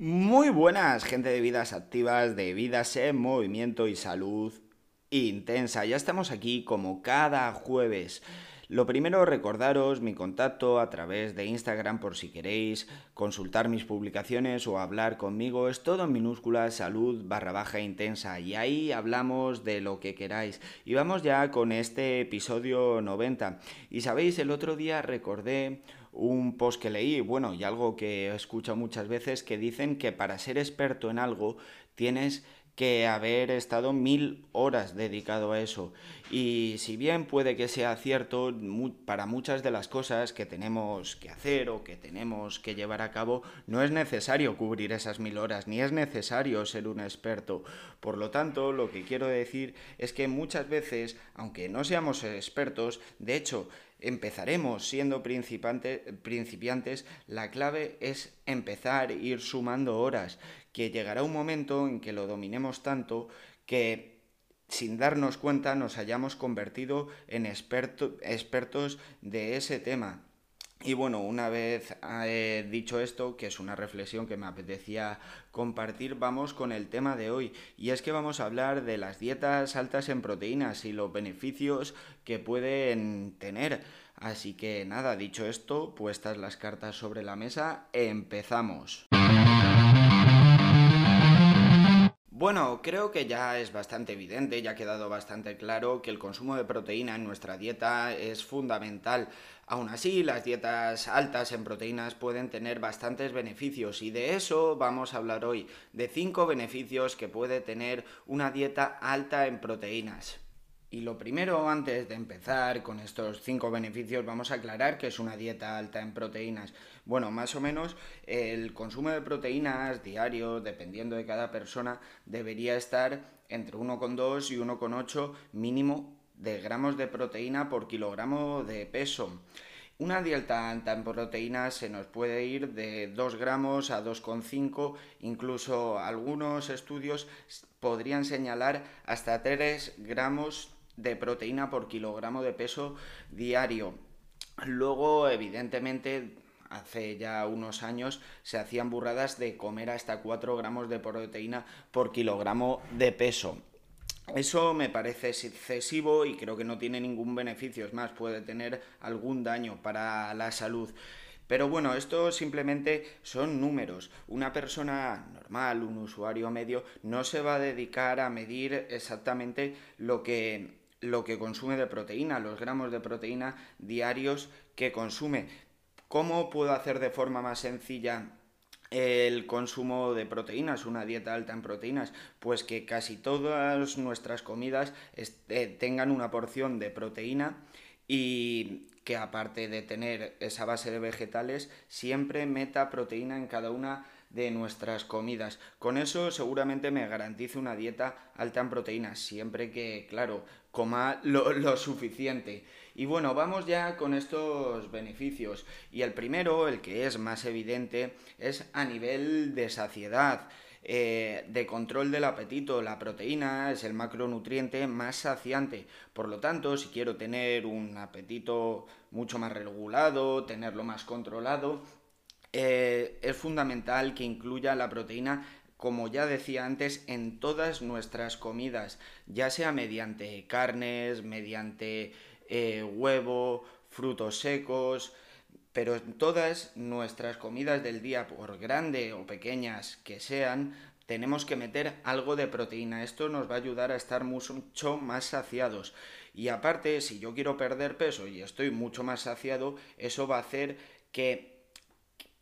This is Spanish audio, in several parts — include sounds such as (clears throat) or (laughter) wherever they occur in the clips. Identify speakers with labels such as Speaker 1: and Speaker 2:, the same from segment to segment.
Speaker 1: Muy buenas, gente de vidas activas, de vidas en movimiento y salud intensa. Ya estamos aquí como cada jueves. Lo primero, recordaros mi contacto a través de Instagram por si queréis consultar mis publicaciones o hablar conmigo. Es todo en minúsculas, salud barra baja intensa. Y ahí hablamos de lo que queráis. Y vamos ya con este episodio 90. Y sabéis, el otro día recordé un post que leí, bueno, y algo que he escuchado muchas veces, que dicen que para ser experto en algo tienes que haber estado mil horas dedicado a eso. Y si bien puede que sea cierto, para muchas de las cosas que tenemos que hacer o que tenemos que llevar a cabo, no es necesario cubrir esas mil horas, ni es necesario ser un experto. Por lo tanto, lo que quiero decir es que muchas veces, aunque no seamos expertos, de hecho, empezaremos siendo principiantes, la clave es empezar, ir sumando horas, que llegará un momento en que lo dominemos tanto que sin darnos cuenta nos hayamos convertido en expertos de ese tema. Y bueno, una vez eh, dicho esto, que es una reflexión que me apetecía compartir, vamos con el tema de hoy. Y es que vamos a hablar de las dietas altas en proteínas y los beneficios que pueden tener. Así que nada, dicho esto, puestas las cartas sobre la mesa, empezamos. Bueno, creo que ya es bastante evidente, ya ha quedado bastante claro que el consumo de proteína en nuestra dieta es fundamental. Aún así, las dietas altas en proteínas pueden tener bastantes beneficios y de eso vamos a hablar hoy, de cinco beneficios que puede tener una dieta alta en proteínas. Y lo primero, antes de empezar con estos cinco beneficios, vamos a aclarar que es una dieta alta en proteínas. Bueno, más o menos el consumo de proteínas diario, dependiendo de cada persona, debería estar entre 1,2 y 1,8 mínimo de gramos de proteína por kilogramo de peso. Una dieta alta en proteínas se nos puede ir de 2 gramos a 2,5, incluso algunos estudios podrían señalar hasta 3 gramos de proteína por kilogramo de peso diario. Luego, evidentemente, hace ya unos años se hacían burradas de comer hasta 4 gramos de proteína por kilogramo de peso. Eso me parece excesivo y creo que no tiene ningún beneficio, es más, puede tener algún daño para la salud. Pero bueno, esto simplemente son números. Una persona normal, un usuario medio, no se va a dedicar a medir exactamente lo que lo que consume de proteína, los gramos de proteína diarios que consume. ¿Cómo puedo hacer de forma más sencilla el consumo de proteínas, una dieta alta en proteínas, pues que casi todas nuestras comidas eh, tengan una porción de proteína y que aparte de tener esa base de vegetales, siempre meta proteína en cada una de nuestras comidas. Con eso seguramente me garantice una dieta alta en proteínas, siempre que, claro, coma lo, suficiente. Y bueno, vamos ya con estos beneficios. Y el primero, el que es más evidente, es a nivel de saciedad. Eh, de control del apetito. La proteína es el macronutriente más saciante. Por lo tanto, si quiero tener un apetito mucho más regulado, tenerlo más controlado, eh, es fundamental que incluya la proteína como ya decía antes, en todas nuestras comidas, ya sea mediante carnes, mediante eh, huevo, frutos secos, pero todas nuestras comidas del día, por grande o pequeñas que sean, tenemos que meter algo de proteína. Esto nos va a ayudar a estar mucho más saciados. Y aparte, si yo quiero perder peso y estoy mucho más saciado, eso va a hacer que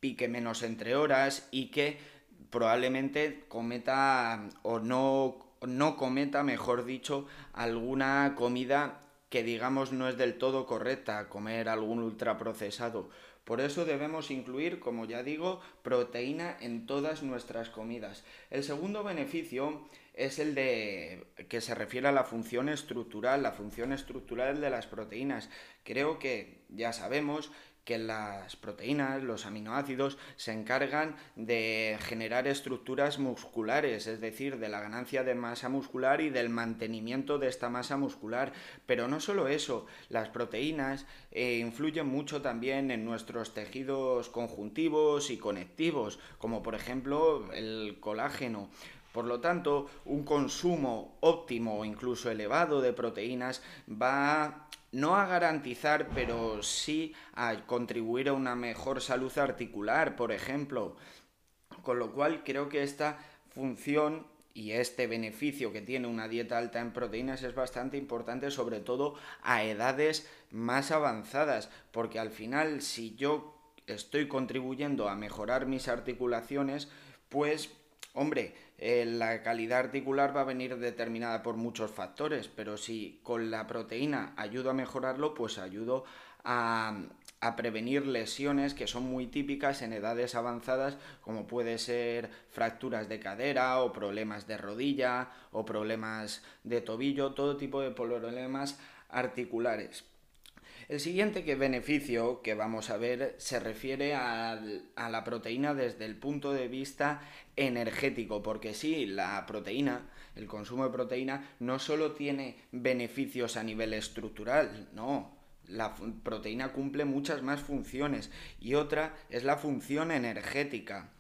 Speaker 1: pique menos entre horas y que probablemente cometa o no, no cometa, mejor dicho, alguna comida que digamos no es del todo correcta, comer algún ultraprocesado. Por eso debemos incluir, como ya digo, proteína en todas nuestras comidas. El segundo beneficio es el de que se refiere a la función estructural, la función estructural de las proteínas. Creo que ya sabemos que las proteínas, los aminoácidos, se encargan de generar estructuras musculares, es decir, de la ganancia de masa muscular y del mantenimiento de esta masa muscular. Pero no solo eso, las proteínas eh, influyen mucho también en nuestros tejidos conjuntivos y conectivos, como por ejemplo el colágeno. Por lo tanto, un consumo óptimo o incluso elevado de proteínas va no a garantizar, pero sí a contribuir a una mejor salud articular, por ejemplo. Con lo cual creo que esta función y este beneficio que tiene una dieta alta en proteínas es bastante importante, sobre todo a edades más avanzadas, porque al final si yo estoy contribuyendo a mejorar mis articulaciones, pues Hombre, eh, la calidad articular va a venir determinada por muchos factores, pero si con la proteína ayudo a mejorarlo, pues ayudo a, a prevenir lesiones que son muy típicas en edades avanzadas, como puede ser fracturas de cadera o problemas de rodilla o problemas de tobillo, todo tipo de problemas articulares. El siguiente que beneficio que vamos a ver se refiere a, la proteína desde el punto de vista energético, porque sí, la proteína, el consumo de proteína, no solo tiene beneficios a nivel estructural, no, la proteína cumple muchas más funciones. Y otra es la función energética,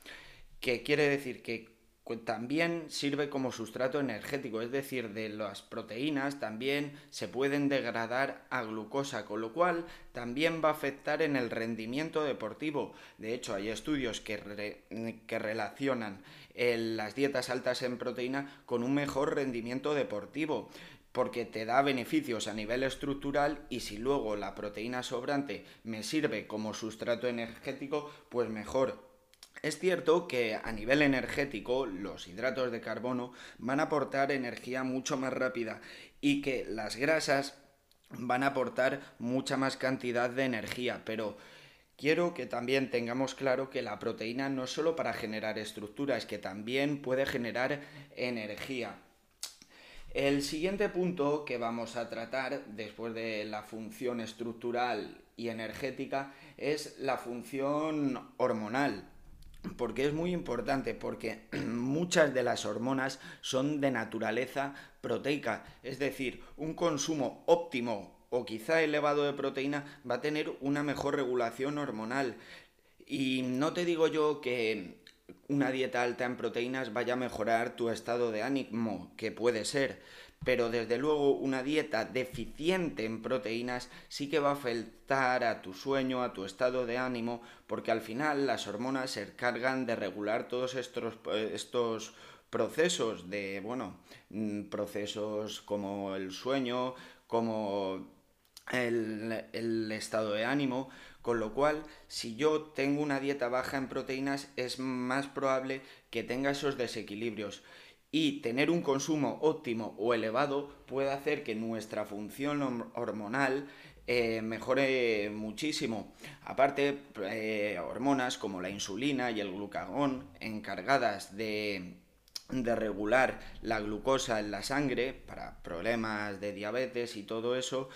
Speaker 1: que quiere decir que también sirve como sustrato energético, es decir, de las proteínas también se pueden degradar a glucosa, con lo cual también va a afectar en el rendimiento deportivo. De hecho, hay estudios que, que relacionan las dietas altas en proteína con un mejor rendimiento deportivo porque te da beneficios a nivel estructural y si luego la proteína sobrante me sirve como sustrato energético, pues mejor. Es cierto que a nivel energético los hidratos de carbono van a aportar energía mucho más rápida y que las grasas van a aportar mucha más cantidad de energía, pero quiero que también tengamos claro que la proteína no es solo para generar estructuras, que también puede generar energía. El siguiente punto que vamos a tratar después de la función estructural y energética es la función hormonal porque es muy importante, porque (clears throat) muchas de las hormonas son de naturaleza proteica, es decir, un consumo óptimo o quizá elevado de proteína va a tener una mejor regulación hormonal. Y no te digo yo que una dieta alta en proteínas vaya a mejorar tu estado de ánimo, que puede ser, pero desde luego una dieta deficiente en proteínas sí que va a afectar a tu sueño, a tu estado de ánimo, porque al final las hormonas se encargan de regular todos estos, estos procesos de, bueno, mm, procesos como el sueño, como el, el, estado de ánimo, con lo cual si yo tengo una dieta baja en proteínas es más probable que tenga esos desequilibrios y tener un consumo óptimo o elevado puede hacer que nuestra función hormonal eh, mejore muchísimo. Aparte, eh, hormonas como la insulina y el glucagón, encargadas de, de regular la glucosa en la sangre para problemas de diabetes y todo eso,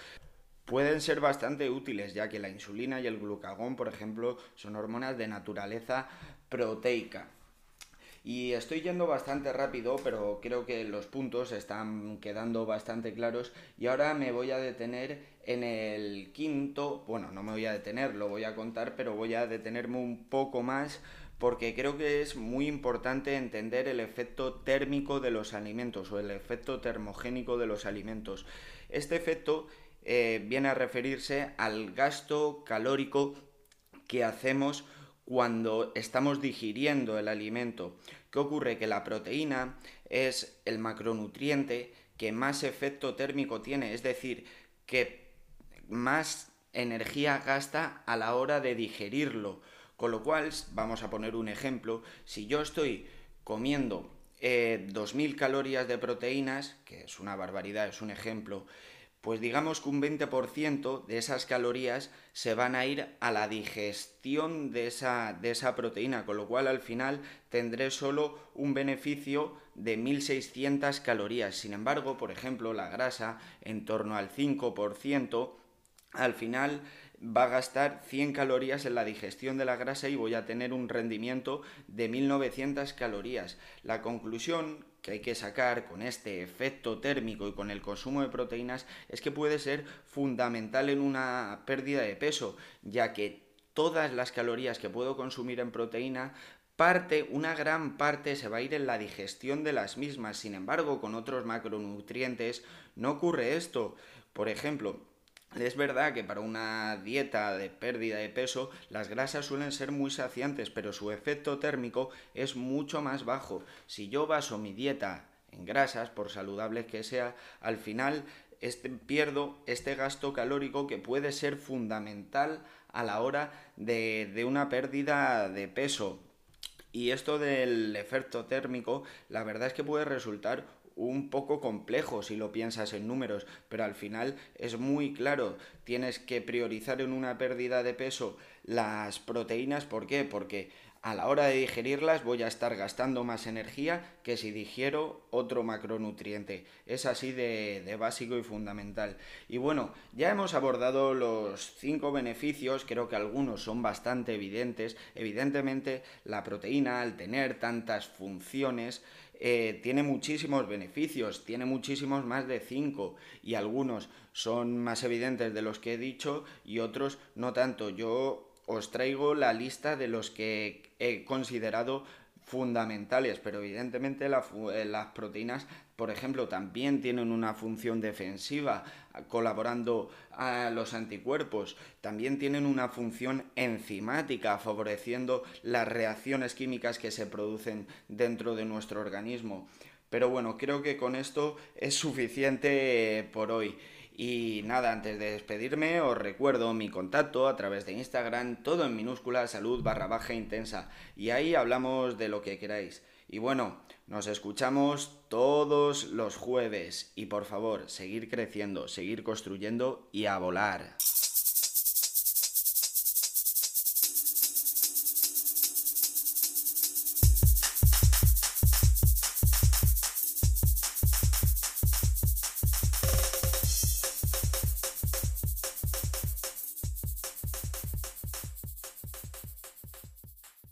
Speaker 1: pueden ser bastante útiles, ya que la insulina y el glucagón, por ejemplo, son hormonas de naturaleza proteica. Y estoy yendo bastante rápido, pero creo que los puntos están quedando bastante claros. Y ahora me voy a detener en el quinto, bueno, no me voy a detener, lo voy a contar, pero voy a detenerme un poco más porque creo que es muy importante entender el efecto térmico de los alimentos o el efecto termogénico de los alimentos. Este efecto eh, viene a referirse al gasto calórico que hacemos cuando estamos digiriendo el alimento. ¿Qué ocurre? Que la proteína es el macronutriente que más efecto térmico tiene, es decir, que más energía gasta a la hora de digerirlo. Con lo cual, vamos a poner un ejemplo, si yo estoy comiendo 2.000 eh, calorías de proteínas, que es una barbaridad, es un ejemplo, pues digamos que un 20% de esas calorías se van a ir a la digestión de esa, de esa proteína, con lo cual al final tendré solo un beneficio de 1600 calorías. Sin embargo, por ejemplo, la grasa en torno al 5%, al final va a gastar 100 calorías en la digestión de la grasa y voy a tener un rendimiento de 1900 calorías. La conclusión que hay que sacar con este efecto térmico y con el consumo de proteínas es que puede ser fundamental en una pérdida de peso, ya que todas las calorías que puedo consumir en proteína parte, una gran parte se va a ir en la digestión de las mismas. Sin embargo, con otros macronutrientes no ocurre esto. Por ejemplo, es verdad que para una dieta de pérdida de peso las grasas suelen ser muy saciantes, pero su efecto térmico es mucho más bajo. Si yo baso mi dieta en grasas, por saludable que sea, al final este, pierdo este gasto calórico que puede ser fundamental a la hora de, de una pérdida de peso. Y esto del efecto térmico, la verdad es que puede resultar un poco complejo si lo piensas en números, pero al final es muy claro, tienes que priorizar en una pérdida de peso las proteínas, ¿por qué? Porque a la hora de digerirlas voy a estar gastando más energía que si digiero otro macronutriente. Es así de, de, básico y fundamental. Y bueno, ya hemos abordado los cinco beneficios, creo que algunos son bastante evidentes. Evidentemente, la proteína, al tener tantas funciones, eh, tiene muchísimos beneficios, tiene muchísimos más de 5 y algunos son más evidentes de los que he dicho y otros no tanto. Yo os traigo la lista de los que he considerado fundamentales, pero evidentemente eh, las proteínas, por ejemplo, también tienen una función defensiva, colaborando a los anticuerpos, también tienen una función enzimática, favoreciendo las reacciones químicas que se producen dentro de nuestro organismo. Pero bueno, creo que con esto es suficiente por hoy. Y nada, antes de despedirme, os recuerdo mi contacto a través de Instagram, todo en minúscula, salud barra baja intensa. Y ahí hablamos de lo que queráis. Y bueno, nos escuchamos todos los jueves. Y por favor, seguir creciendo, seguir construyendo y a volar.